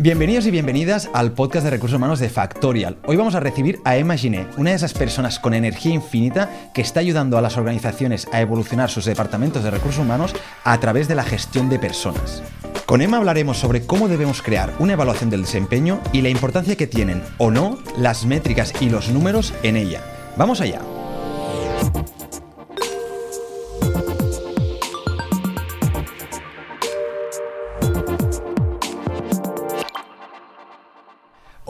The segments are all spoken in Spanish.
Bienvenidos y bienvenidas al podcast de recursos humanos de Factorial. Hoy vamos a recibir a Emma Giné, una de esas personas con energía infinita que está ayudando a las organizaciones a evolucionar sus departamentos de recursos humanos a través de la gestión de personas. Con Emma hablaremos sobre cómo debemos crear una evaluación del desempeño y la importancia que tienen o no las métricas y los números en ella. Vamos allá.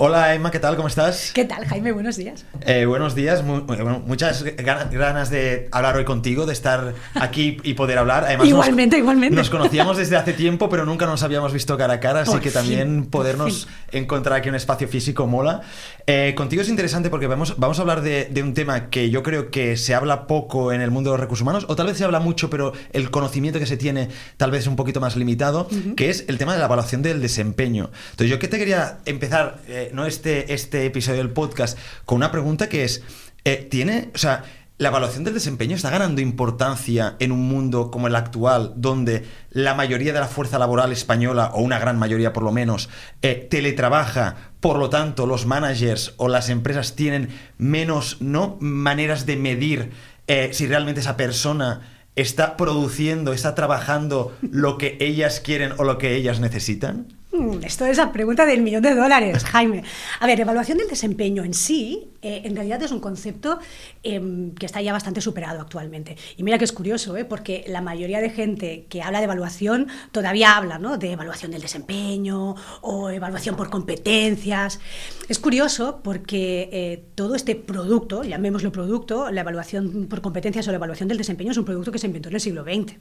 Hola Emma, ¿qué tal? ¿Cómo estás? ¿Qué tal, Jaime? Buenos días. Eh, buenos días, mu- bueno, muchas ganas, de hablar hoy contigo, de estar aquí y poder hablar. Además, nos- Igualmente, igualmente. Nos conocíamos desde hace tiempo, pero nunca nos habíamos visto cara a cara, así Por que fin, también podernos encontrar aquí un espacio físico mola. Eh, contigo es interesante porque vamos, vamos a hablar de, de un tema que yo creo que se habla poco en el mundo de los recursos humanos, o tal vez se habla mucho, pero el conocimiento que se tiene tal vez es un poquito más limitado, que es el tema de la evaluación del desempeño. Entonces, yo que te quería empezar, eh, no este, este episodio del podcast, con una pregunta que es, eh, ¿tiene, o sea, la evaluación del desempeño está ganando importancia en un mundo como el actual, donde la mayoría de la fuerza laboral española, o una gran mayoría por lo menos, eh, teletrabaja, por lo tanto los managers o las empresas tienen menos ¿no? maneras de medir eh, si realmente esa persona está produciendo, está trabajando lo que ellas quieren o lo que ellas necesitan? Mm, Esto es la pregunta del millón de dólares, Jaime. A ver, evaluación del desempeño en sí, eh, en realidad es un concepto em, que está ya bastante superado actualmente. Y mira que es curioso, ¿eh? porque la mayoría de gente que habla de evaluación todavía habla ¿no? de evaluación del desempeño o evaluación por competencias. Es curioso porque eh, todo este producto, llamémoslo producto, la evaluación por competencias o la evaluación del desempeño es un producto que se inventó en el siglo XX.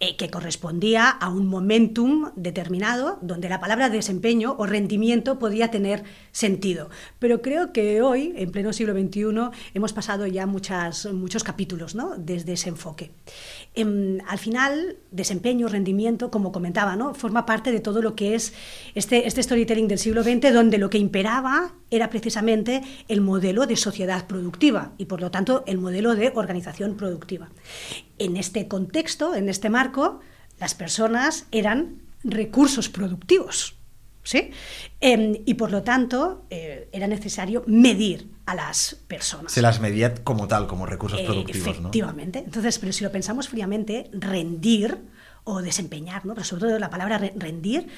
Eh, que correspondía a un momentum determinado donde la palabra desempeño o rendimiento podía tener sentido. Pero creo que hoy, en pleno siglo XXI, hemos pasado ya muchas, muchos capítulos ¿no? desde ese enfoque. Em, al final, desempeño, rendimiento, como comentaba, ¿no? forma parte de todo lo que es este, este storytelling del siglo XX, donde lo que imperaba era precisamente el modelo de sociedad productiva y, por lo tanto, el modelo de organización productiva. En este contexto, en este marco, las personas eran recursos productivos. ¿sí? Em, y por lo tanto, eh, era necesario medir a las personas. Se las medía como tal, como recursos Eh, productivos, ¿no? Efectivamente. Entonces, pero si lo pensamos fríamente, rendir o desempeñar, ¿no? pero sobre todo la palabra re- rendir,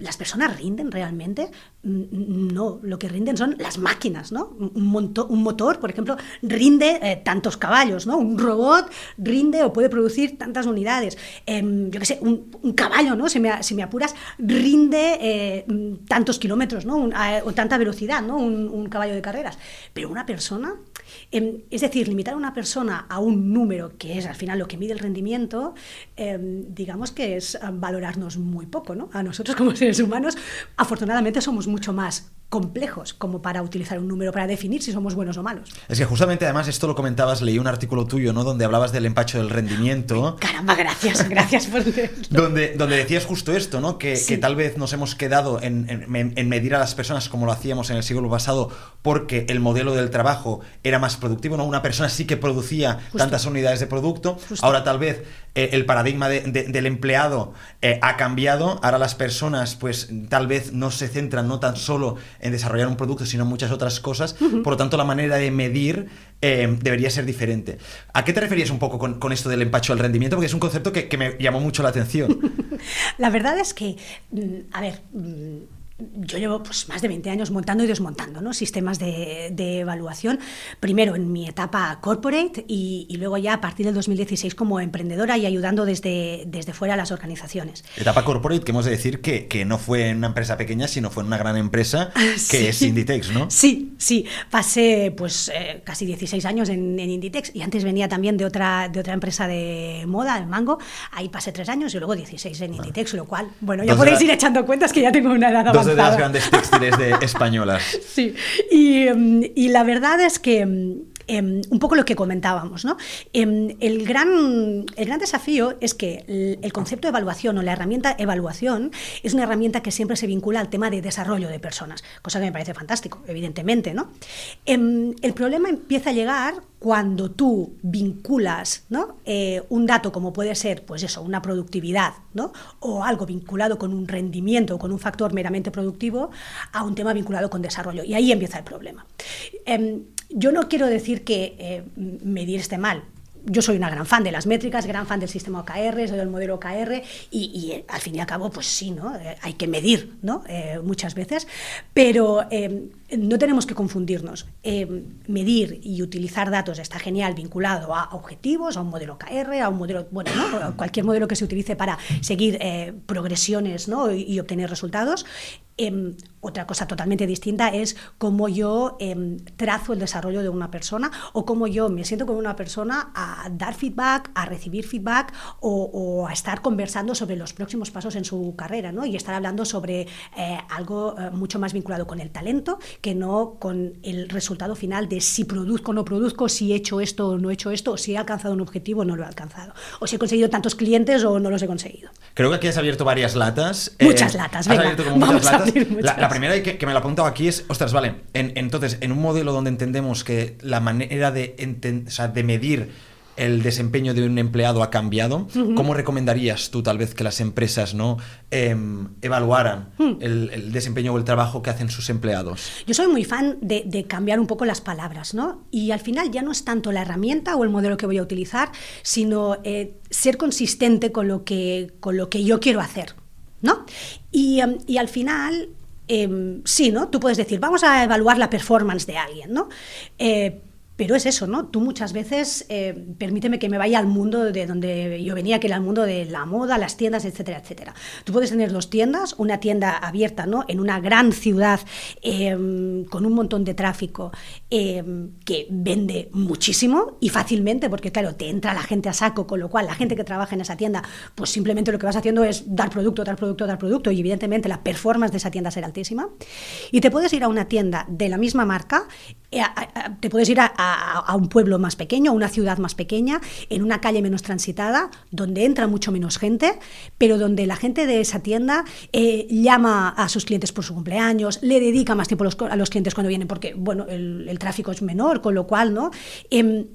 ¿las personas rinden realmente? Mm, No, lo que rinden son las máquinas, ¿no? Un, monto- un motor, por ejemplo, rinde eh, tantos caballos, ¿no? Un robot rinde o puede producir tantas unidades. Em, yo qué sé, un, caballo, ¿no? Si me, si me apuras, rinde eh, tantos kilómetros, ¿no? O tanta velocidad, ¿no? Un, un caballo de carreras. Pero una persona, em, es decir, limitar a una persona a un número, que es al final lo que mide el rendimiento, em, digamos que es ah, valorarnos muy poco, ¿no? A nosotros como seres humanos, afortunadamente somos mucho más complejos como para utilizar un número para definir si somos buenos o malos. Es que justamente además esto lo comentabas, leí un artículo tuyo, ¿no? Donde hablabas del empacho del rendimiento. Caramba, gracias, gracias por. Donde, donde decías justo esto, ¿no? Que, Sí. que tal vez nos hemos quedado en, en- en medir a las personas como lo hacíamos en el siglo pasado porque el modelo del trabajo era más productivo, ¿no? Una persona sí que producía Justo. tantas unidades de producto. Justo. Ahora tal vez eh, el paradigma de- de- del empleado eh, ha cambiado. Ahora las personas, pues tal vez no se centran no tan solo en desarrollar un producto, sino en muchas otras cosas. Por lo tanto, la manera de medir eh, debería ser diferente. ¿A qué te referías un poco con, con esto del empacho del rendimiento? Porque es un concepto que, que me llamó mucho la atención. La verdad es que, mm, a ver, mm, yo llevo pues, más de 20 años montando y desmontando ¿no? sistemas de, de evaluación, primero en mi etapa corporate y, y luego ya a partir del 2016 como emprendedora y ayudando desde, desde fuera a las organizaciones. Etapa corporate, que hemos de decir que, que no fue en una empresa pequeña, sino fue en una gran empresa que Sí. es Inditex, ¿no? Sí, sí. Pasé pues eh, casi 16 años en, en Inditex y antes venía también de otra, de otra empresa de moda, el Mango. Ahí pasé tres años y luego 16 en Inditex, lo cual, bueno, ya de podéis ir echando cuentas que ya tengo una edad Dos de las grandes textiles de españolas. Sí, y, mm, y la verdad es que Em, un poco lo que comentábamos. Em, el, gran, desafío es que el, concepto de evaluación o la herramienta evaluación es una herramienta que siempre se vincula al tema de desarrollo de personas, cosa que me parece fantástico, evidentemente, ¿no? Em, el problema empieza a llegar cuando tú vinculas ¿no? Eh, un dato como puede ser, pues eso, una productividad, ¿no? o algo vinculado con un rendimiento, con un factor meramente productivo, a un tema vinculado con desarrollo. Y ahí empieza el problema. Yo no quiero decir que eh, medir esté mal. Yo soy una gran fan de las métricas, gran fan del sistema OKR, soy del modelo OKR y, eh, al fin y al cabo, pues sí, ¿no? Eh, hay que medir, ¿no? muchas veces, pero no tenemos que confundirnos. medir y utilizar datos está genial vinculado a objetivos, a un modelo OKR, a un modelo, bueno, cualquier modelo que se utilice para seguir progresiones ¿no? y, y obtener resultados. Em, otra cosa totalmente distinta es cómo yo em, trazo el desarrollo de una persona o cómo yo me siento con una persona a dar feedback, a recibir feedback o, a estar conversando sobre los próximos pasos en su carrera ¿no? y estar hablando sobre eh, algo eh, mucho más vinculado con el talento que no con el resultado final de si produzco o no produzco, si he hecho esto o no he hecho esto, o si he alcanzado un objetivo o no lo he alcanzado, o si he conseguido tantos clientes o no los he conseguido. Creo que aquí has abierto varias latas. Muchas eh, latas, venga, vamos La, primera que, que, me la apuntado aquí es, ostras, vale, entonces, en un modelo donde entendemos que la manera de, de medir el desempeño de un empleado ha cambiado, ¿cómo recomendarías tú tal vez que las empresas no em, evaluaran hmm. el, desempeño o el trabajo que hacen sus empleados? Yo soy muy fan de, cambiar un poco las palabras, ¿no? Y al final ya no es tanto la herramienta o el modelo que voy a utilizar, sino eh, ser consistente con lo, que, con lo que yo quiero hacer. ¿No? Y, em, y al final, em, sí, ¿no? Tú puedes decir, vamos a evaluar la performance de alguien, ¿no? Eh, pero es eso, ¿no? Tú muchas veces, eh, permíteme que me vaya al mundo de donde yo venía, que era el mundo de la moda, las tiendas, etcétera, etcétera. Tú puedes tener dos tiendas, una tienda abierta, ¿no? En una gran ciudad em, con un montón de tráfico em, que vende muchísimo y fácilmente, porque claro, te entra la gente a saco, con lo cual la gente que trabaja en esa tienda, pues simplemente lo que vas haciendo es dar producto, dar producto, dar producto y evidentemente la performance de esa tienda será altísima. Y te puedes ir a una tienda de la misma marca, te puedes ir a a, un pueblo más pequeño, a una ciudad más pequeña, en una calle menos transitada, donde entra mucho menos gente, pero donde la gente de esa tienda eh, llama a sus clientes por su cumpleaños, le dedica más tiempo a los, clientes cuando vienen, porque bueno, el, tráfico es menor, con lo cual, ¿no? Em,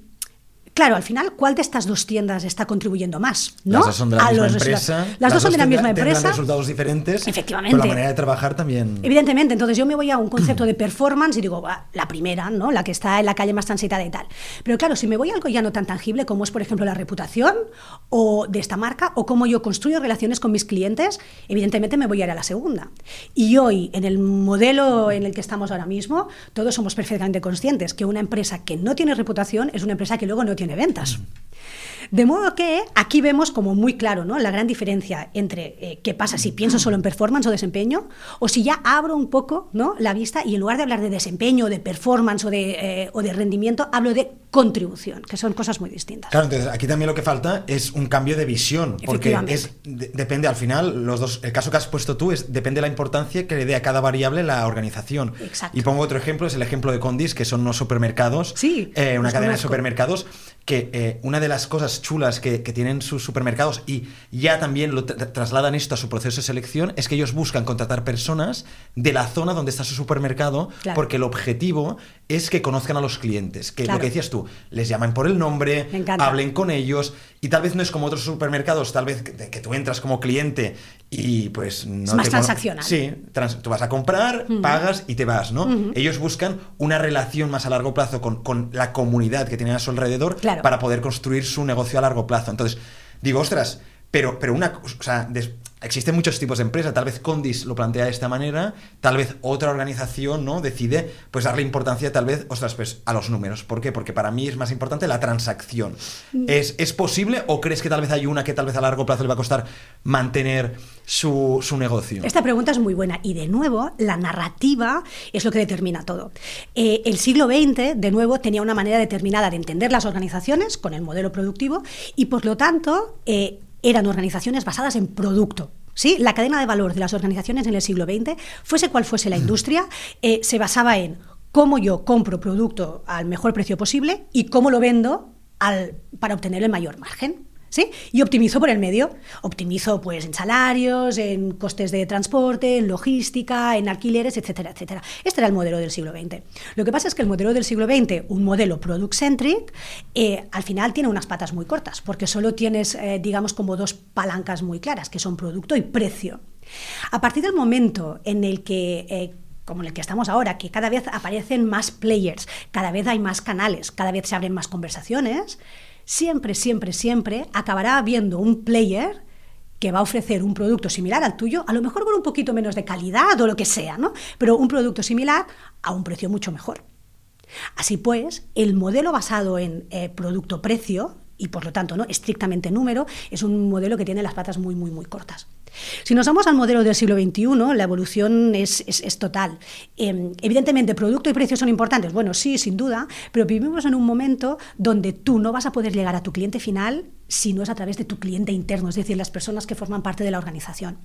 Claro, al final, ¿cuál de estas dos tiendas está contribuyendo más? ¿no? Las dos son de la misma empresa. Las, dos son de la misma empresa. resultados diferentes. Efectivamente. Pero la manera de trabajar también. Evidentemente. Entonces yo me voy a un concepto de performance y digo, la primera, ¿no? La que está en la calle más transitada y tal. Pero claro, si me voy a algo ya no tan tangible como es, por ejemplo, la reputación o de esta marca o cómo yo construyo relaciones con mis clientes, evidentemente me voy a ir a la segunda. Y hoy, en el modelo en el que estamos ahora mismo, todos somos perfectamente conscientes que una empresa que no tiene reputación es una empresa que luego no tiene ventas. De modo que aquí vemos como muy claro ¿no? la gran diferencia entre eh, qué pasa si pienso solo en performance o desempeño, o si ya abro un poco ¿no? la vista y en lugar de hablar de desempeño, de performance o de, eh, o de rendimiento, hablo de contribución, que son cosas muy distintas. Claro, entonces aquí también lo que falta es un cambio de visión, porque es, depende al final, los dos, el caso que has puesto tú es depende de la importancia que le dé a cada variable la organización. Exacto. Y pongo otro ejemplo, es el ejemplo de Condis, que son unos supermercados, sí, eh, una cadena de supermercados, que una de las cosas chulas que, tienen sus supermercados y ya también lo trasladan esto a su proceso de selección es que ellos buscan contratar personas de la zona donde está su supermercado porque el objetivo es que conozcan a los clientes, que lo que decías tú, les llaman por el nombre, hablen con ellos y tal vez no es como otros supermercados, tal vez que, tú entras como cliente y pues no... Es más transaccional. Sí, tú vas a comprar, pagas y te vas, ¿no? Ellos buscan una relación más a largo plazo con, la comunidad que tienen a su alrededor para poder construir su negocio a largo plazo. Entonces, digo, ostras, pero, pero una... O sea, existen muchos tipos de empresa, tal vez Condis lo plantea de esta manera, tal vez otra organización no decide pues darle importancia tal vez, ostras, pues a los números. ¿Por qué? Porque para mí es más importante la transacción. Mm. ¿Es, ¿Es posible o crees que tal vez hay una que tal vez a largo plazo le va a costar mantener su, negocio? Esta pregunta es muy buena y de nuevo la narrativa es lo que determina todo. Eh, el siglo XX, de nuevo, tenía una manera determinada de entender las organizaciones con el modelo productivo y por lo tanto... Eh, eran organizaciones basadas en producto. ¿sí? La cadena de valor de las organizaciones en el siglo XX, fuese cual fuese la industria, eh, se basaba en cómo yo compro producto al mejor precio posible y cómo lo vendo al, para obtener el mayor margen. Y optimizo por el medio. Optimizo pues en salarios, en costes de transporte, en logística, en alquileres, etcétera, etcétera. Este era el modelo del siglo XX. Lo que pasa es que el modelo del siglo XX, un modelo product-centric, eh, al final tiene unas patas muy cortas, porque solo tienes, eh, digamos, como dos palancas muy claras, que son producto y precio. A partir del momento en el que eh, como en el que estamos ahora, que cada vez aparecen más players, cada vez hay más canales, cada vez se abren más conversaciones, siempre, siempre, siempre acabará habiendo un player que va a ofrecer un producto similar al tuyo, a lo mejor con un poquito menos de calidad o lo que sea, ¿no? Pero un producto similar a un precio mucho mejor. Así pues, el modelo basado en eh, producto-precio, y por lo tanto no estrictamente número, es un modelo que tiene las patas muy, muy, muy cortas. Si nos vamos al modelo del siglo XXI, la evolución es, total. Em, evidentemente, producto y precio son importantes. Bueno, sí, sin duda, pero vivimos en un momento donde tú no vas a poder llegar a tu cliente final si no es a través de tu cliente interno, es decir, las personas que forman parte de la organización.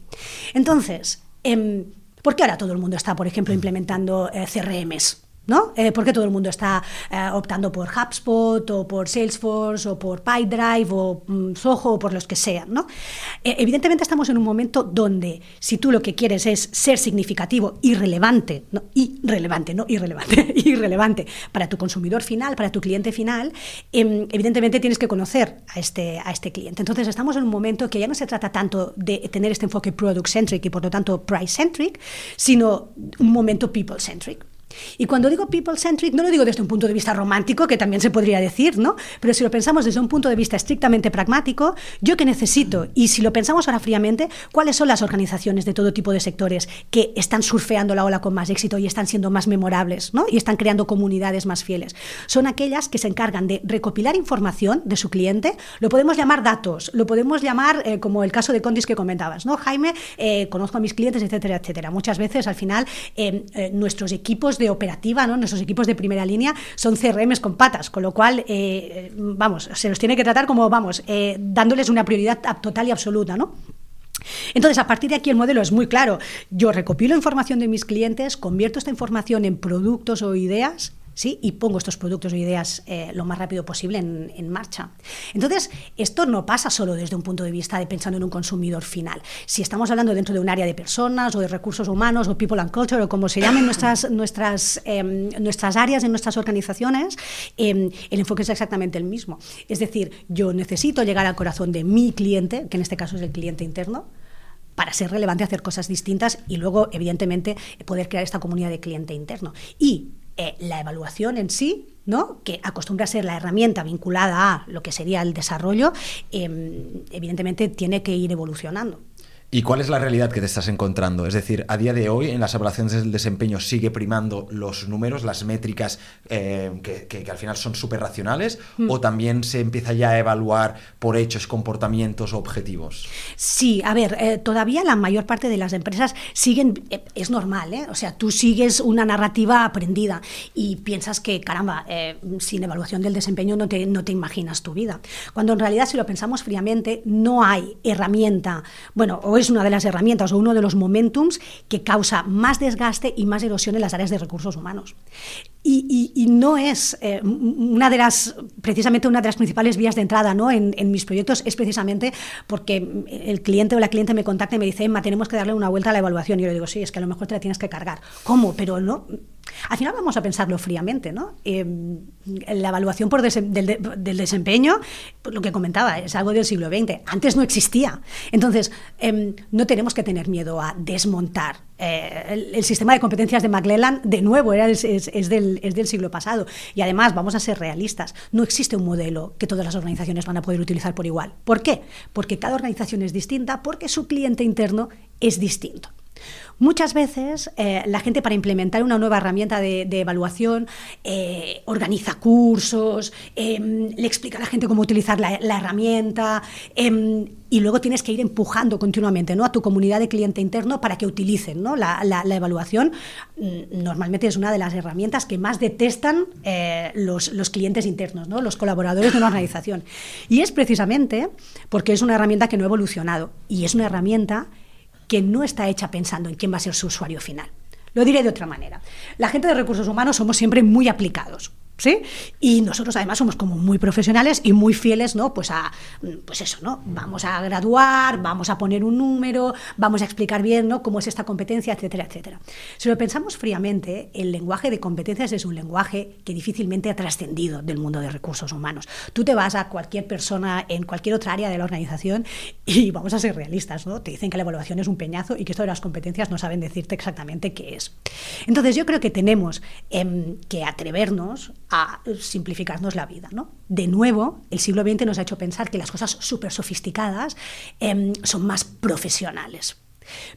Entonces, em, ¿por qué ahora todo el mundo está, por ejemplo, implementando eh, CRMs? ¿No? Eh, ¿Por qué todo el mundo está eh, optando por HubSpot o por Salesforce o por PyDrive o mm, Soho o por los que sean, ¿no? Eh, evidentemente estamos en un momento donde si tú lo que quieres es ser significativo y relevante, no, irrelevante, no irrelevante, irrelevante para tu consumidor final, para tu cliente final, em, evidentemente tienes que conocer a este, a este cliente. Entonces estamos en un momento que ya no se trata tanto de tener este enfoque product-centric y por lo tanto price-centric, sino un momento people-centric. Y cuando digo people-centric, no lo digo desde un punto de vista romántico, que también se podría decir, ¿no? Pero si lo pensamos desde un punto de vista estrictamente pragmático, yo que necesito, y si lo pensamos ahora fríamente, ¿cuáles son las organizaciones de todo tipo de sectores que están surfeando la ola con más éxito y están siendo más memorables, ¿no? Y están creando comunidades más fieles? Son aquellas que se encargan de recopilar información de su cliente, lo podemos llamar datos, lo podemos llamar eh, como el caso de Condis que comentabas, ¿no? Jaime, eh, conozco a mis clientes, etcétera, etcétera. Muchas veces, al final, eh, nuestros equipos de operativa, ¿no? Nuestros equipos de primera línea son CRMs con patas, con lo cual, eh, vamos, se los tiene que tratar como, vamos, eh, dándoles una prioridad total y absoluta, ¿no? Entonces, a partir de aquí el modelo es muy claro. Yo recopilo información de mis clientes, convierto esta información en productos o ideas ¿sí? y pongo estos productos o ideas eh, lo más rápido posible en, marcha. Entonces, esto no pasa solo desde un punto de vista de pensando en un consumidor final. Si estamos hablando dentro de un área de personas o de recursos humanos o people and culture o como se llamen nuestras, nuestras, em, nuestras áreas en nuestras organizaciones, em, el enfoque es exactamente el mismo. Es decir, yo necesito llegar al corazón de mi cliente, que en este caso es el cliente interno, para ser relevante, hacer cosas distintas y luego, evidentemente, poder crear esta comunidad de cliente interno. Y eh, la evaluación en sí, ¿no? que acostumbra a ser la herramienta vinculada a lo que sería el desarrollo, em, evidentemente tiene que ir evolucionando. ¿Y cuál es la realidad que te estás encontrando? Es decir, a día de hoy en las evaluaciones del desempeño sigue primando los números, las métricas eh, que, al final son súper racionales, mm. o también se empieza ya a evaluar por hechos, comportamientos o objetivos? Sí, a ver, eh, todavía la mayor parte de las empresas siguen, eh, es normal, ¿eh? o sea, tú sigues una narrativa aprendida y piensas que, caramba, sin evaluación del desempeño no te, no te imaginas tu vida. Cuando en realidad, si lo pensamos fríamente, no hay herramienta, bueno, o es una de las herramientas o uno de los momentums que causa más desgaste y más erosión en las áreas de recursos humanos. Y, no es eh, una de las, precisamente una de las principales vías de entrada ¿no? en, mis proyectos, es precisamente porque el cliente o la cliente me contacta y me dice, Emma, tenemos que darle una vuelta a la evaluación. Y yo le digo, sí, es que a lo mejor te la tienes que cargar. ¿Cómo? Pero no. Al final vamos a pensarlo fríamente, ¿no? Em, la evaluación por del, desempeño, lo que comentaba, es algo del siglo XX. Antes no existía. Entonces, em, no tenemos que tener miedo a desmontar eh, el, sistema de competencias de McClellan, de nuevo, era, es, del, es, del, siglo pasado. Y además, vamos a ser realistas, no existe un modelo que todas las organizaciones van a poder utilizar por igual. ¿Por qué? Porque cada organización es distinta, porque su cliente interno es distinto. Muchas veces eh, la gente para implementar una nueva herramienta de, evaluación eh, organiza cursos, em, le explica a la gente cómo utilizar la, herramienta em, y luego tienes que ir empujando continuamente ¿no? a tu comunidad de cliente interno para que utilicen ¿no? la, evaluación. Mm, normalmente es una de las herramientas que más detestan eh, los, los, clientes internos, ¿no? los colaboradores de una organización. Y es precisamente porque es una herramienta que no ha evolucionado y es una herramienta que no está hecha pensando en quién va a ser su usuario final. Lo diré de otra manera. La gente de recursos humanos somos siempre muy aplicados. ¿Sí? Y nosotros además somos como muy profesionales y muy fieles, ¿no? Pues a, pues eso, ¿no? Vamos a graduar, vamos a poner un número, vamos a explicar bien, ¿no? Cómo es esta competencia, etcétera, etcétera. Si lo pensamos fríamente, el lenguaje de competencias es un lenguaje que difícilmente ha trascendido del mundo de recursos humanos. Tú te vas a cualquier persona en cualquier otra área de la organización y vamos a ser realistas, ¿no? Te dicen que la evaluación es un peñazo y que esto de las competencias no saben decirte exactamente qué es. Entonces yo creo que tenemos eh, que atrevernos a simplificarnos la vida. ¿no? De nuevo, el siglo XX nos ha hecho pensar que las cosas súper sofisticadas eh, son más profesionales.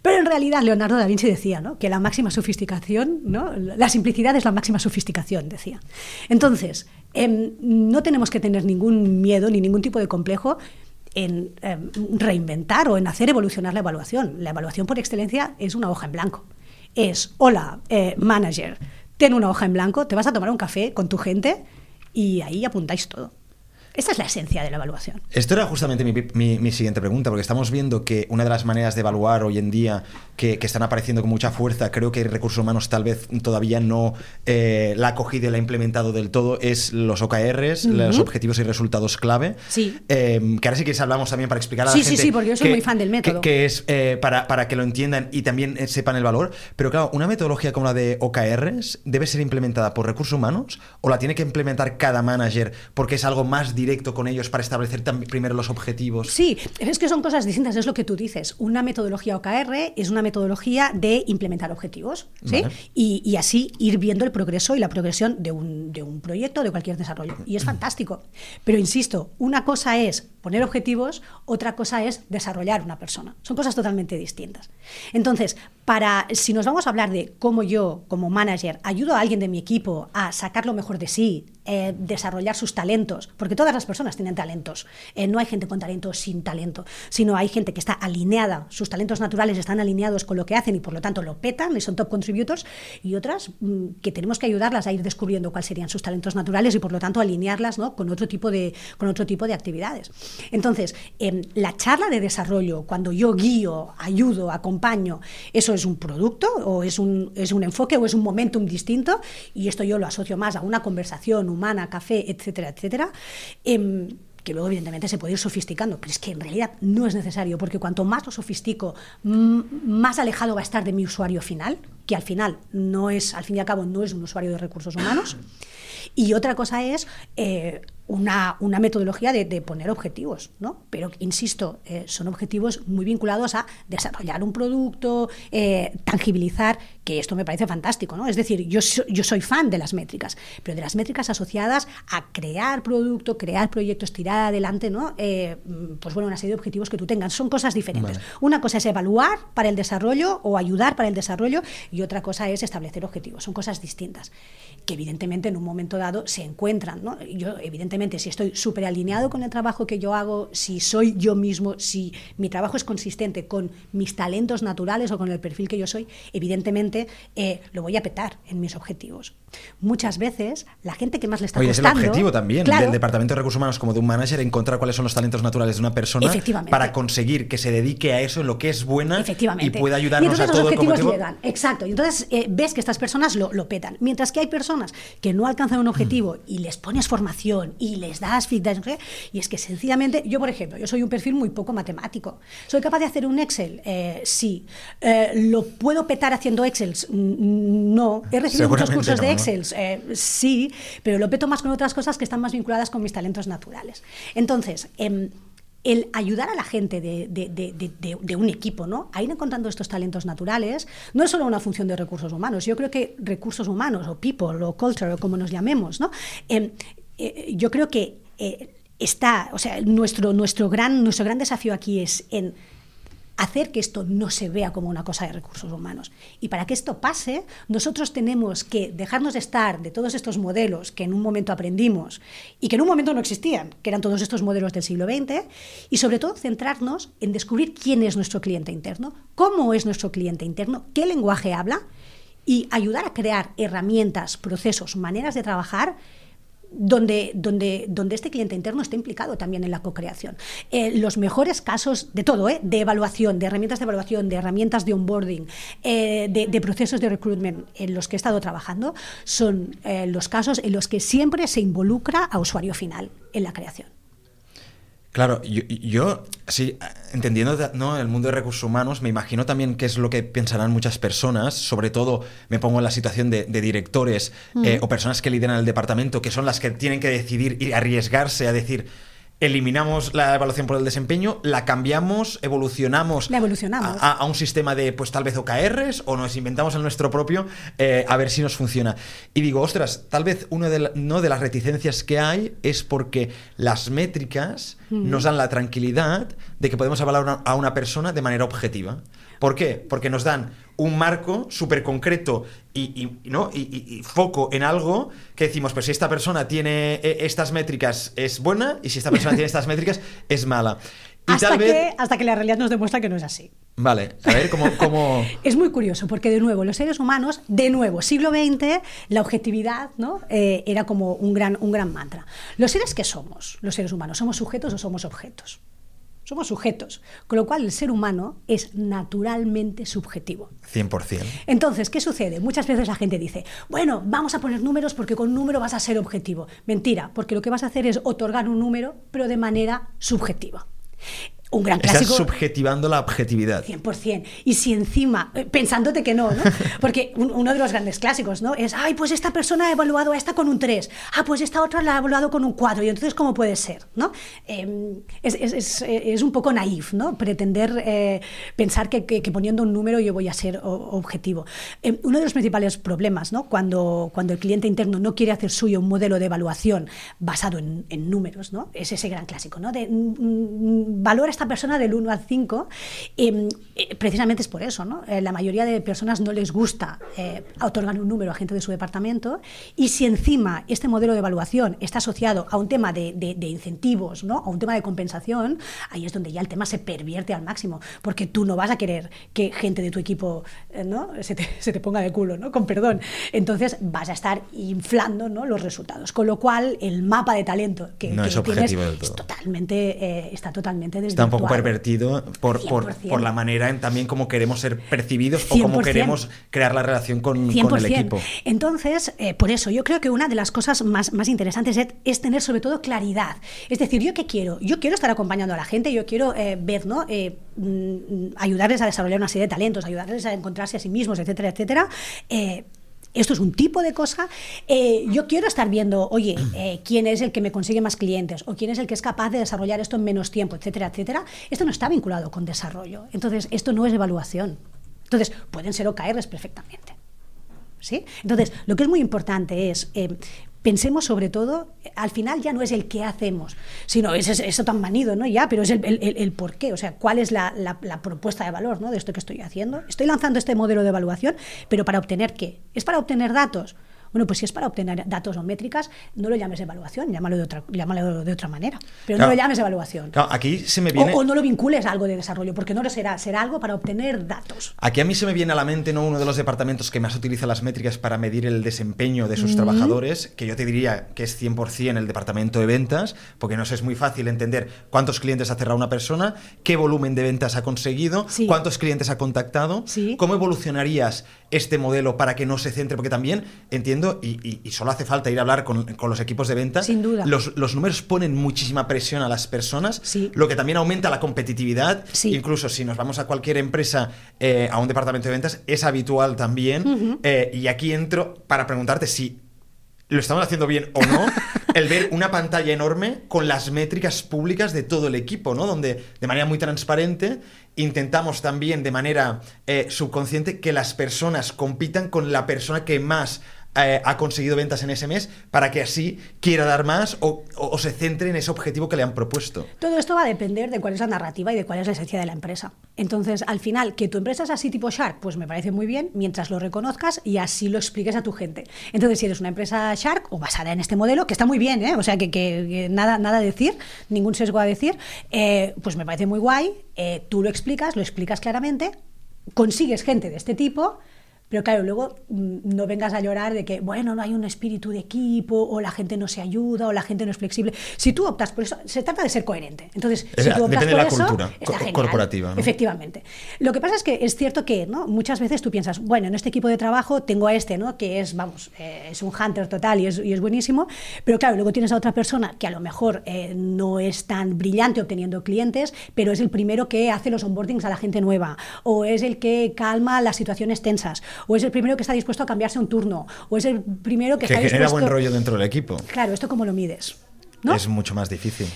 Pero en realidad Leonardo da Vinci decía ¿no? que la máxima sofisticación, ¿no? la simplicidad es la máxima sofisticación, decía. Entonces, eh, no tenemos que tener ningún miedo ni ningún tipo de complejo en eh, reinventar o en hacer evolucionar la evaluación. La evaluación por excelencia es una hoja en blanco. Es, hola, eh, manager, ten una hoja en blanco, te vas a tomar un café con tu gente y ahí apuntáis todo. Esta es la esencia de la evaluación. Esto era justamente mi, mi, mi, siguiente pregunta, porque estamos viendo que una de las maneras de evaluar hoy en día que, que están apareciendo con mucha fuerza, creo que recursos humanos tal vez todavía no eh, la ha cogido y la ha implementado del todo, es los OKRs, uh -huh. los objetivos y resultados clave. Sí. Eh, que ahora sí que hablamos también para explicar a la sí, gente. Sí, sí, porque yo soy que, muy fan del método. Que, que es eh, para, para, que lo entiendan y también eh, sepan el valor. Pero claro, una metodología como la de OKRs debe ser implementada por recursos humanos o la tiene que implementar cada manager porque es algo más directo con ellos para establecer primero los objetivos. Sí, es que son cosas distintas, es lo que tú dices. Una metodología OKR es una metodología de implementar objetivos, ¿sí? Vale. Y, y, así ir viendo el progreso y la progresión de un, de un proyecto, de cualquier desarrollo. Y es fantástico. Pero insisto, una cosa es poner objetivos, otra cosa es desarrollar una persona. Son cosas totalmente distintas. Entonces, para si nos vamos a hablar de cómo yo, como manager, ayudo a alguien de mi equipo a sacar lo mejor de sí, eh, desarrollar sus talentos, porque todas las personas tienen talentos. Eh, no hay gente con talento sin talento, sino hay gente que está alineada, sus talentos naturales están alineados con lo que hacen y por lo tanto lo petan y son top contributors, y otras mmm, que tenemos que ayudarlas a ir descubriendo cuáles serían sus talentos naturales y por lo tanto alinearlas ¿no? con, otro tipo de, con otro tipo de actividades. Entonces, eh, la charla de desarrollo, cuando yo guío, ayudo, acompaño, eso es un producto o es un, es un enfoque o es un momentum distinto, y esto yo lo asocio más a una conversación humana, café, etcétera, etcétera. Eh, que luego evidentemente se puede ir sofisticando, pero es que en realidad no es necesario, porque cuanto más lo sofistico, más alejado va a estar de mi usuario final, que al final no es, al fin y al cabo, no es un usuario de recursos humanos. Y otra cosa es eh, una, una, metodología de, de, poner objetivos, ¿no? Pero, insisto, eh, son objetivos muy vinculados a desarrollar un producto, eh, tangibilizar, que esto me parece fantástico, ¿no? Es decir, yo, so, yo soy fan de las métricas, pero de las métricas asociadas a crear producto, crear proyectos, tirar adelante, ¿no? Eh, pues bueno, una serie de objetivos que tú tengas. Son cosas diferentes. Vale. Una cosa es evaluar para el desarrollo o ayudar para el desarrollo y otra cosa es establecer objetivos. Son cosas distintas que evidentemente en un momento dado se encuentran, ¿no? Yo, evidentemente, si estoy súper alineado con el trabajo que yo hago, si soy yo mismo, si mi trabajo es consistente con mis talentos naturales o con el perfil que yo soy, evidentemente eh, lo voy a petar en mis objetivos. Muchas veces la gente que más le está Oye, costando... es el objetivo también claro, del Departamento de Recursos Humanos como de un manager, encontrar cuáles son los talentos naturales de una persona para conseguir que se dedique a eso en lo que es buena y pueda ayudarnos y a todo los objetivos como llegan. Exacto. Y entonces eh, ves que estas personas lo, lo, petan. Mientras que hay personas que no alcanzan un objetivo mm. y les pones formación y les das feedback, y es que sencillamente, yo por ejemplo, yo soy un perfil muy poco matemático. ¿Soy capaz de hacer un Excel? Eh, sí. Eh, ¿Lo puedo petar haciendo Excel? No. He recibido muchos cursos de Excel, ¿no? eh, sí, pero lo peto más con otras cosas que están más vinculadas con mis talentos naturales. Entonces, eh, el ayudar a la gente de, de, de, de, un equipo ¿no? a ir encontrando estos talentos naturales no es solo una función de recursos humanos. Yo creo que recursos humanos, o people, o culture, o como nos llamemos, ¿no? Eh, eh, yo creo que eh, está, o sea, nuestro, nuestro, gran, nuestro gran desafío aquí es en hacer que esto no se vea como una cosa de recursos humanos. Y para que esto pase, nosotros tenemos que dejarnos de estar de todos estos modelos que en un momento aprendimos y que en un momento no existían, que eran todos estos modelos del siglo XX, y sobre todo centrarnos en descubrir quién es nuestro cliente interno, cómo es nuestro cliente interno, qué lenguaje habla, y ayudar a crear herramientas, procesos, maneras de trabajar donde, donde, donde este cliente interno esté implicado también en la co-creación. Eh, los mejores casos de todo, ¿eh? de evaluación, de herramientas de evaluación, de herramientas de onboarding, eh, de, procesos de recruitment en los que he estado trabajando, son los casos en los que siempre se involucra a usuario final en la creación. Claro, yo, sí, entendiendo ¿no? el mundo de recursos humanos, me imagino también qué es lo que pensarán muchas personas, sobre todo me pongo en la situación de, directores eh, o personas que lideran el departamento, que son las que tienen que decidir y arriesgarse a decir, eliminamos la evaluación por el desempeño, la cambiamos, evolucionamos, A, un sistema de, pues tal vez OKRs o nos inventamos el nuestro propio eh, a ver si nos funciona. Y digo, ostras, tal vez una de, no de las reticencias que hay es porque las métricas nos dan la tranquilidad de que podemos evaluar a una persona de manera objetiva. ¿Por qué? Porque nos dan un marco súper concreto y, ¿no? Y, foco en algo que decimos, pues si esta persona tiene eh, estas métricas es buena y si esta persona tiene estas métricas es mala. hasta, que, hasta que la realidad nos demuestra que no es así. Vale, a ver cómo... es muy curioso, porque de nuevo, los seres humanos, de nuevo, siglo XX, la objetividad ¿no? Eh, era como un gran, un gran mantra. Los seres que somos, los seres humanos, ¿somos sujetos o somos objetos? Somos sujetos, con lo cual el ser humano es naturalmente subjetivo. 100%. Entonces, ¿qué sucede? Muchas veces la gente dice, bueno, vamos a poner números porque con número vas a ser objetivo. Mentira, porque lo que vas a hacer es otorgar un número, pero de manera subjetiva un gran clásico. Estás subjetivando la objetividad. 100%. Y si encima, eh, pensándote que no, ¿no? Porque uno de los grandes clásicos, ¿no? Es, ay, pues esta persona ha evaluado a esta con un 3. Ah, pues esta otra la ha evaluado con un 4. Y entonces, ¿cómo puede ser? ¿no? Em, es, es, es, un poco naif, ¿no? Pretender eh, pensar que, que, poniendo un número yo voy a ser objetivo. Em, uno de los principales problemas, ¿no? Cuando, cuando el cliente interno no quiere hacer suyo un modelo de evaluación basado en, en números, ¿no? Es ese gran clásico, ¿no? De, mm, mm, valora esta persona del 1 al 5, eh, precisamente es por eso, ¿no? Eh, la mayoría de personas no les gusta eh, otorgar un número a gente de su departamento y si encima este modelo de evaluación está asociado a un tema de, incentivos, ¿no? A un tema de compensación, ahí es donde ya el tema se pervierte al máximo, porque tú no vas a querer que gente de tu equipo, ¿no? Se te, ponga de culo, ¿no? Con perdón. Entonces vas a estar inflando, ¿no? Los resultados, con lo cual el mapa de talento que, no es tienes totalmente, está totalmente desvirtuado pervertido por, por, la manera en también cómo queremos ser percibidos o cómo queremos crear la relación con, con el equipo. Entonces, eh, por eso, yo creo que una de las cosas más, más interesantes es, tener sobre todo claridad. Es decir, ¿yo qué quiero? Yo quiero estar acompañando a la gente, yo quiero eh, ver, ¿no? Eh, mm, ayudarles a desarrollar una serie de talentos, ayudarles a encontrarse a sí mismos, etcétera, etcétera esto es un tipo de cosa. Eh, yo quiero estar viendo, oye, eh, quién es el que me consigue más clientes o quién es el que es capaz de desarrollar esto en menos tiempo, etcétera, etcétera. Esto no está vinculado con desarrollo. Entonces, esto no es evaluación. Entonces, pueden ser OKRs perfectamente. ¿Sí? Entonces, lo que es muy importante es eh, pensemos sobre todo, al final ya no es el qué hacemos, sino es eso tan manido, ¿no? Ya, pero es el, el, por qué, o sea, cuál es la, la, propuesta de valor, ¿no? De esto que estoy haciendo. Estoy lanzando este modelo de evaluación, pero ¿para obtener qué? ¿Es para obtener datos? Bueno, pues si es para obtener datos o métricas, no lo llames evaluación, llámalo de otra, llámalo de otra manera. Pero no lo llames evaluación. aquí se me viene... O, no lo vincules a algo de desarrollo, porque no lo será, será algo para obtener datos. Aquí a mí se me viene a la mente ¿no? uno de los departamentos que más utiliza las métricas para medir el desempeño de sus trabajadores, que yo te diría que es 100% el departamento de ventas, porque no es muy fácil entender cuántos clientes ha cerrado una persona, qué volumen de ventas ha conseguido, cuántos clientes ha contactado, cómo evolucionarías este modelo para que no se centre, porque también entiendo, y, solo hace falta ir a hablar con, los equipos de venta, Sin duda. Los, números ponen muchísima presión a las personas, lo que también aumenta la competitividad, incluso si nos vamos a cualquier empresa, eh, a un departamento de ventas, es habitual también, eh, y aquí entro para preguntarte si lo estamos haciendo bien o no, el ver una pantalla enorme con las métricas públicas de todo el equipo, ¿no? Donde de manera muy transparente intentamos también de manera eh, subconsciente que las personas compitan con la persona que más eh, ha conseguido ventas en ese mes para que así quiera dar más o, se centre en ese objetivo que le han propuesto. Todo esto va a depender de cuál es la narrativa y de cuál es la esencia de la empresa. Entonces, al final, que tu empresa es así tipo Shark, pues me parece muy bien mientras lo reconozcas y así lo expliques a tu gente. Entonces, si eres una empresa Shark o basada en este modelo, que está muy bien, ¿eh? o sea, que, nada, nada a decir, ningún sesgo a decir, eh, pues me parece muy guay, tú lo explicas, lo explicas claramente, consigues gente de este tipo Pero claro, luego mm, no vengas a llorar de que, bueno, no hay un espíritu de equipo, o la gente no se ayuda, o la gente no es flexible. Si tú optas por eso, se trata de ser coherente. Entonces, si tú optas depende por de la eso, cultura co- corporativa, ¿no? Efectivamente. Lo que pasa es que es cierto que ¿no? muchas veces tú piensas, bueno, en este equipo de trabajo tengo a este, ¿no? que es, vamos, eh, es un hunter total y es, y es buenísimo, pero claro, luego tienes a otra persona que a lo mejor eh, no es tan brillante obteniendo clientes, pero es el primero que hace los onboardings a la gente nueva, o es el que calma las situaciones tensas, o es el primero que está dispuesto a cambiarse un turno, o es el primero que, Que está genera dispuesto... buen rollo dentro del equipo. Claro, ¿esto cómo lo mides? ¿no? Es mucho más difícil.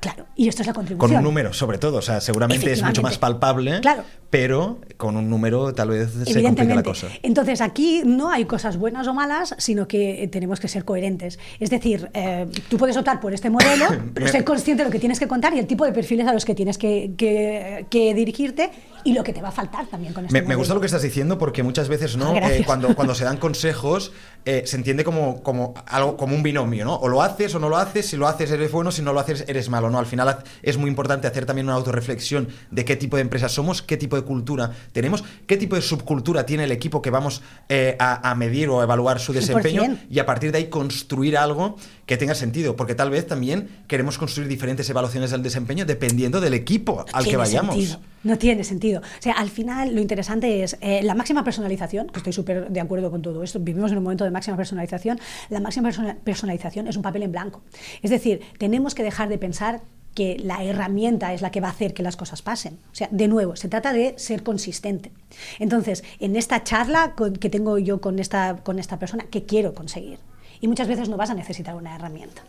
Claro, y esto es la contribución. Con un número, sobre todo. O sea, seguramente es mucho más palpable, Claro. pero con un número tal vez se complica la cosa. Entonces aquí no hay cosas buenas o malas, sino que eh, tenemos que ser coherentes. Es decir, eh, tú puedes optar por este modelo, pero ser consciente de lo que tienes que contar y el tipo de perfiles a los que tienes que, que- que dirigirte y lo que te va a faltar también con este Me, me gusta lo que estás diciendo porque muchas veces no Ah. Eh, cuando, cuando se dan consejos eh, se entiende como, como algo como un binomio, ¿no? O lo haces o no lo haces, si lo haces eres bueno, si no lo haces eres malo, ¿no? Al final es muy importante hacer también una autorreflexión de qué tipo de empresa somos, qué tipo de cultura tenemos, qué tipo de subcultura tiene el equipo que vamos eh, a, a medir o a evaluar su desempeño 100%. y a partir de ahí construir algo que tenga sentido, porque tal vez también queremos construir diferentes evaluaciones del desempeño dependiendo del equipo al que vayamos. sentido, no tiene sentido. O sea, al final lo interesante es eh, la máxima personalización, que estoy súper de acuerdo con todo esto, vivimos en un momento de máxima personalización, la máxima persona- personalización es un papel en blanco. Es decir, tenemos que dejar de pensar que la herramienta es la que va a hacer que las cosas pasen. O sea, de nuevo, se trata de ser consistente. Entonces, en esta charla que tengo yo con esta, con esta persona, ¿qué quiero conseguir? Y muchas veces no vas a necesitar una herramienta.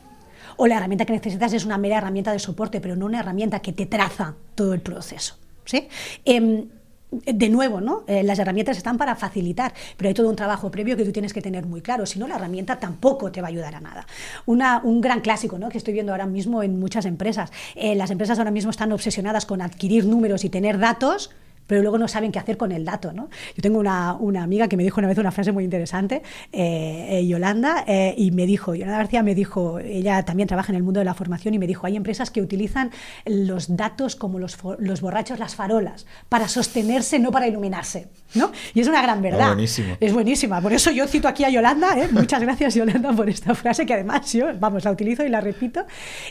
O la herramienta que necesitas es una mera herramienta de soporte, pero no una herramienta que te traza todo el proceso. ¿sí? Em, de nuevo, ¿no? Eh, las herramientas están para facilitar, pero hay todo un trabajo previo que tú tienes que tener muy claro. Si no, la herramienta tampoco te va a ayudar a nada. Una- un gran clásico ¿no? que estoy viendo ahora mismo en muchas empresas. Eh, las empresas ahora mismo están obsesionadas con adquirir números y tener datos pero luego no saben qué hacer con el dato. ¿no? Yo tengo una, una amiga que me dijo una vez una frase muy interesante, eh, eh, Yolanda, eh, y me dijo, Yolanda García me dijo, ella también trabaja en el mundo de la formación, y me dijo, hay empresas que utilizan los datos como los, los borrachos las farolas, para sostenerse, no para iluminarse. ¿No? Y es una gran verdad. buenísimo. Es buenísima. Por eso yo cito aquí a Yolanda. ¿eh? Muchas gracias, Yolanda, por esta frase que además yo, vamos, la utilizo y la repito.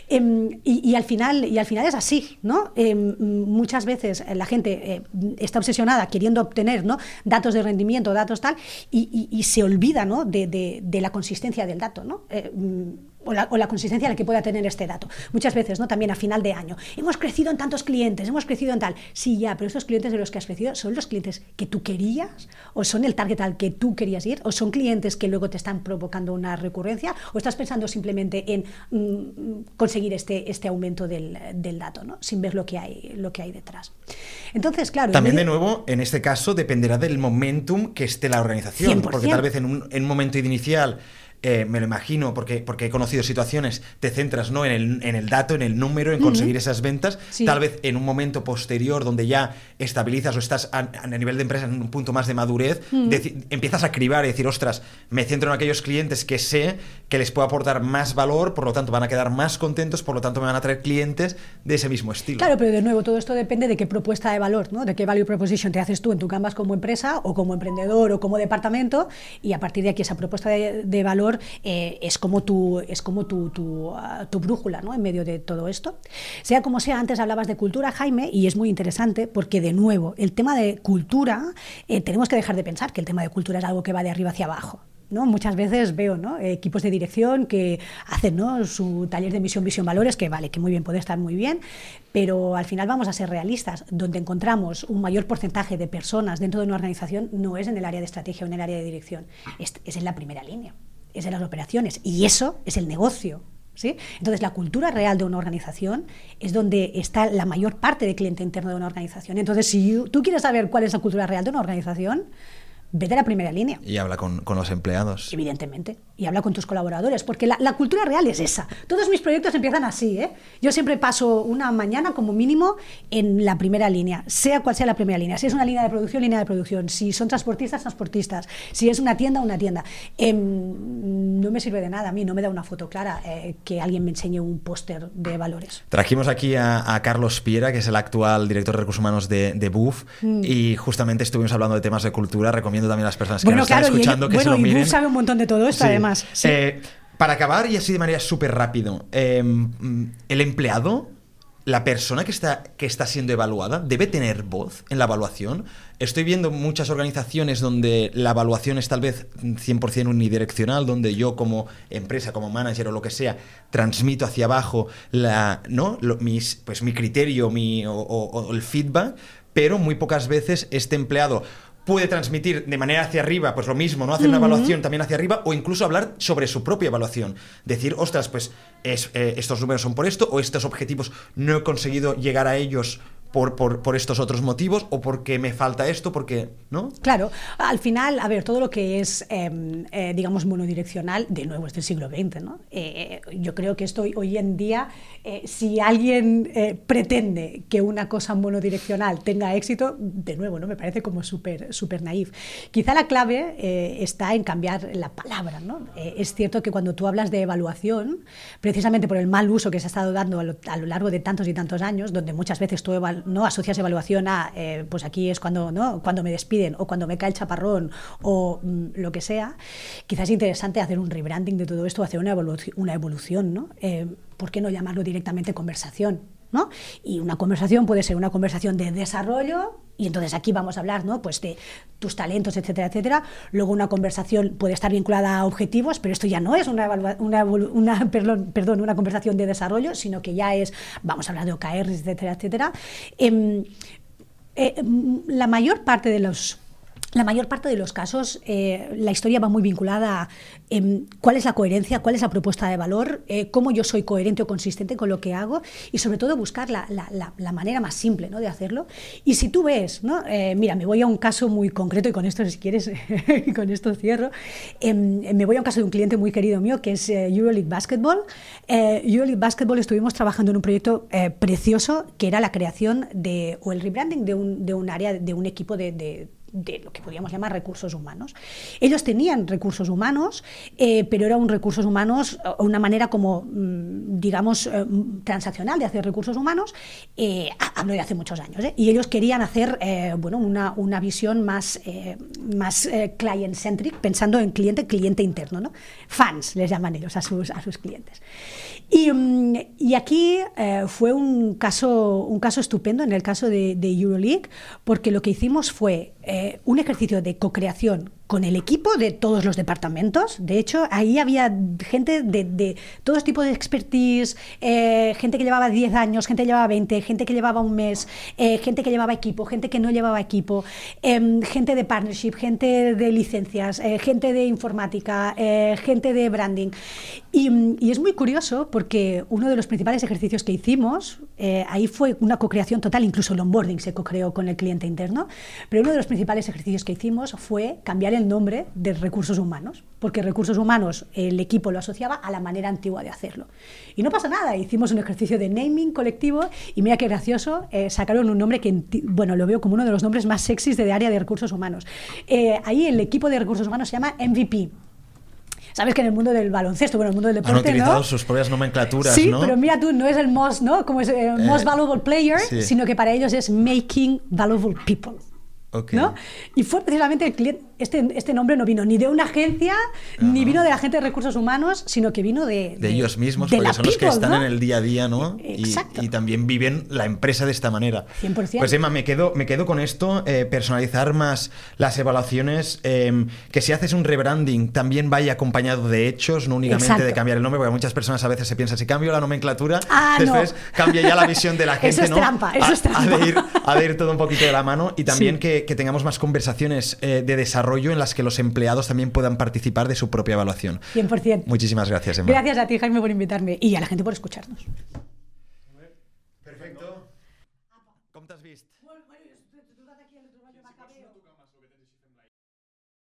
Em, y, y al final, y al final es así, ¿no? Em, muchas veces la gente eh, está obsesionada queriendo obtener ¿no? datos de rendimiento, datos tal, y, y- y se olvida ¿no? de, de- de la consistencia del dato, ¿no? Mm, o la, o la consistencia la que pueda tener este dato. Muchas veces, ¿no? También a final de año. Hemos crecido en tantos clientes, hemos crecido en tal. Sí, ya, pero estos clientes de los que has crecido son los clientes que tú querías, o son el target al que tú querías ir, o son clientes que luego te están provocando una recurrencia, o estás pensando simplemente en mm, conseguir este, este aumento del, del dato, ¿no? Sin ver lo que hay, lo que hay detrás. Entonces, claro. También en de nuevo, en este caso dependerá del momentum que esté la organización, 100%. porque tal vez en un, en un momento inicial eh, me lo imagino, porque, porque he conocido situaciones, te centras ¿no? en, el, en el dato, en el número, en conseguir esas ventas. Sí. Tal vez en un momento posterior donde ya estabilizas o estás a, a nivel de empresa en un punto más de madurez, deci- empiezas a cribar y decir, ostras, me centro en aquellos clientes que sé que les puedo aportar más valor, por lo tanto van a quedar más contentos, por lo tanto me van a traer clientes de ese mismo estilo. Claro, pero de nuevo, todo esto depende de qué propuesta de valor, ¿no? De qué value proposition te haces tú en tu Canvas como empresa o como emprendedor o como departamento y a partir de aquí esa propuesta de, de valor eh, es como, tu, es como tu, tu, ah, tu brújula, ¿no? En medio de todo esto. Sea como sea, antes hablabas de cultura, Jaime, y es muy interesante porque de nuevo, el tema de cultura, eh, tenemos que dejar de pensar que el tema de cultura es algo que va de arriba hacia abajo. ¿no? Muchas veces veo ¿no? equipos de dirección que hacen ¿no? su taller de misión, visión, valores, que vale, que muy bien, puede estar muy bien, pero al final vamos a ser realistas. Donde encontramos un mayor porcentaje de personas dentro de una organización no es en el área de estrategia o en el área de dirección, es, es en la primera línea, es en las operaciones. Y eso es el negocio. ¿Sí? Entonces, la cultura real de una organización es donde está la mayor parte del cliente interno de una organización. Entonces, si tú quieres saber cuál es la cultura real de una organización, vete a la primera línea, Y habla con, con los empleados. evidentemente. Y habla con tus colaboradores, porque la, cultura real es esa. Todos mis proyectos empiezan así. ¿eh? Yo siempre paso una mañana como mínimo en la primera línea, sea cual sea la primera línea. Si es una línea de producción, línea de producción. Si son transportistas, transportistas. Si es una tienda, una tienda. Em, no me sirve de nada a mí, no me da una foto clara eh, que alguien me enseñe un póster de valores. Trajimos aquí a, Carlos Piera, que es el actual director de recursos humanos de, de BUF, mm. y justamente estuvimos hablando de temas de cultura. Recomiendo también a las personas que nos están escuchando que se lo miren. BUF sabe un montón de todo esto, además. Eh, para acabar, y así de manera súper rápido, em, el empleado, la persona que está, que está siendo evaluada, debe tener voz en la evaluación. Estoy viendo muchas organizaciones donde la evaluación es tal vez 100% unidireccional, donde yo como empresa, como manager o lo que sea, transmito hacia abajo la, ¿no? mis, pues mi criterio mi, o el feedback, pero muy pocas veces este empleado puede transmitir de manera hacia arriba, pues lo mismo, ¿no? Hacer una evaluación también hacia arriba o incluso hablar sobre su propia evaluación. Decir, ostras, pues es, eh, estos números son por esto o estos objetivos no he conseguido llegar a ellos por, estos otros motivos o porque me falta esto, porque, ¿no? Claro, al final, a ver, todo lo que es, em, eh, digamos, monodireccional, de nuevo, es del siglo XX, ¿no? Eh, yo creo que esto hoy en día, eh, si alguien pretende que una cosa monodireccional tenga éxito, de nuevo, ¿no? Me parece como súper súper naif. Quizá la clave está en cambiar la palabra, ¿no? es cierto que cuando tú hablas de evaluación, precisamente por el mal uso que se ha estado dando a lo, a lo largo de tantos y tantos años, donde muchas veces tú evaluas ¿no? asocias evaluación a, eh, pues aquí es cuando, ¿no? cuando me despiden o cuando me cae el chaparrón o mm, lo que sea, quizás es interesante hacer un rebranding de todo esto, hacer una, una evolución, ¿no? Eh, ¿Por qué no llamarlo directamente conversación? ¿no? Y una conversación puede ser una conversación de desarrollo, y entonces aquí vamos a hablar ¿no? pues de tus talentos, etcétera, etcétera. Luego una conversación puede estar vinculada a objetivos, pero esto ya no es una, una, una, perdón, una conversación de desarrollo, sino que ya es, vamos a hablar de OKR, etcétera, etcétera. Em, eh, la mayor parte de los la mayor parte de los casos eh, la historia va muy vinculada a em, cuál es la coherencia, cuál es la propuesta de valor, eh, cómo yo soy coherente o consistente con lo que hago y sobre todo buscar la, manera más simple ¿no? de hacerlo. Y si tú ves, ¿no? Eh, mira, me voy a un caso muy concreto y con esto si quieres, con esto cierro, em, me voy a un caso de un cliente muy querido mío que es Euroleague Basketball. Euroleague Basketball estuvimos trabajando en un proyecto precioso que era la creación de, o el rebranding de un, de un área, de un equipo de lo que podríamos llamar recursos humanos. Ellos tenían recursos humanos, eh, pero era un recursos humanos, eh, una manera como, mm, digamos, eh, transaccional de hacer recursos humanos, hablo de hace muchos años, y ellos querían hacer, bueno, una, una, visión más, más client-centric, pensando en cliente, cliente interno, ¿no? Fans les llaman ellos a sus, a sus clientes. Y, mm, y aquí fue un caso, un caso estupendo en el caso de, de Euroleague, porque lo que hicimos fue eh, un ejercicio de co-creación con el equipo de todos los departamentos. De hecho, ahí había gente de, de todos tipos de expertise, eh, gente que llevaba 10 años, gente que llevaba 20, gente que llevaba un mes, eh, gente que llevaba equipo, gente que no llevaba equipo, em, gente de partnership, gente de licencias, eh, gente de informática, gente de branding. Y, y, es muy curioso porque uno de los principales ejercicios que hicimos, ahí fue una co-creación total, incluso el onboarding se co-creó con el cliente interno, pero uno de los principales ejercicios que hicimos fue cambiar el nombre de recursos humanos, porque recursos humanos el equipo lo asociaba a la manera antigua de hacerlo. Y no pasa nada, hicimos un ejercicio de naming colectivo y mira qué gracioso, eh, sacaron un nombre que, bueno, lo veo como uno de los nombres más sexys de área de recursos humanos. Eh, ahí el equipo de recursos humanos se llama MVP, Sabes que en el mundo del baloncesto, bueno, en el mundo del deporte. Han utilizado sus propias nomenclaturas, sí, ¿no? pero mira tú, no es el most, ¿no? Como es el eh, most valuable player, sino que para ellos es making valuable people. ¿no? Y fue precisamente el cliente este, este nombre no vino ni de una agencia, ni vino de la gente de recursos humanos, sino que vino de... De, ellos mismos, porque son los que están en el día a día, ¿no? Y, y, también viven la empresa de esta manera. 100%. Pues Emma, me quedo, me quedo con esto, eh, personalizar más las evaluaciones, em, que si haces un rebranding también vaya acompañado de hechos, no únicamente de cambiar el nombre, porque muchas personas a veces se piensan, si cambio la nomenclatura, ah, después cambia ya la visión de la gente, eso es ¿no? Trampa, eso es trampa. Ha de ir, todo un poquito de la mano y también que, que, tengamos más conversaciones eh, de desarrollo en las que los empleados también puedan participar de su propia evaluación. 100%. Muchísimas gracias, Emma. Gracias a ti, Jaime, por invitarme y a la gente por escucharnos.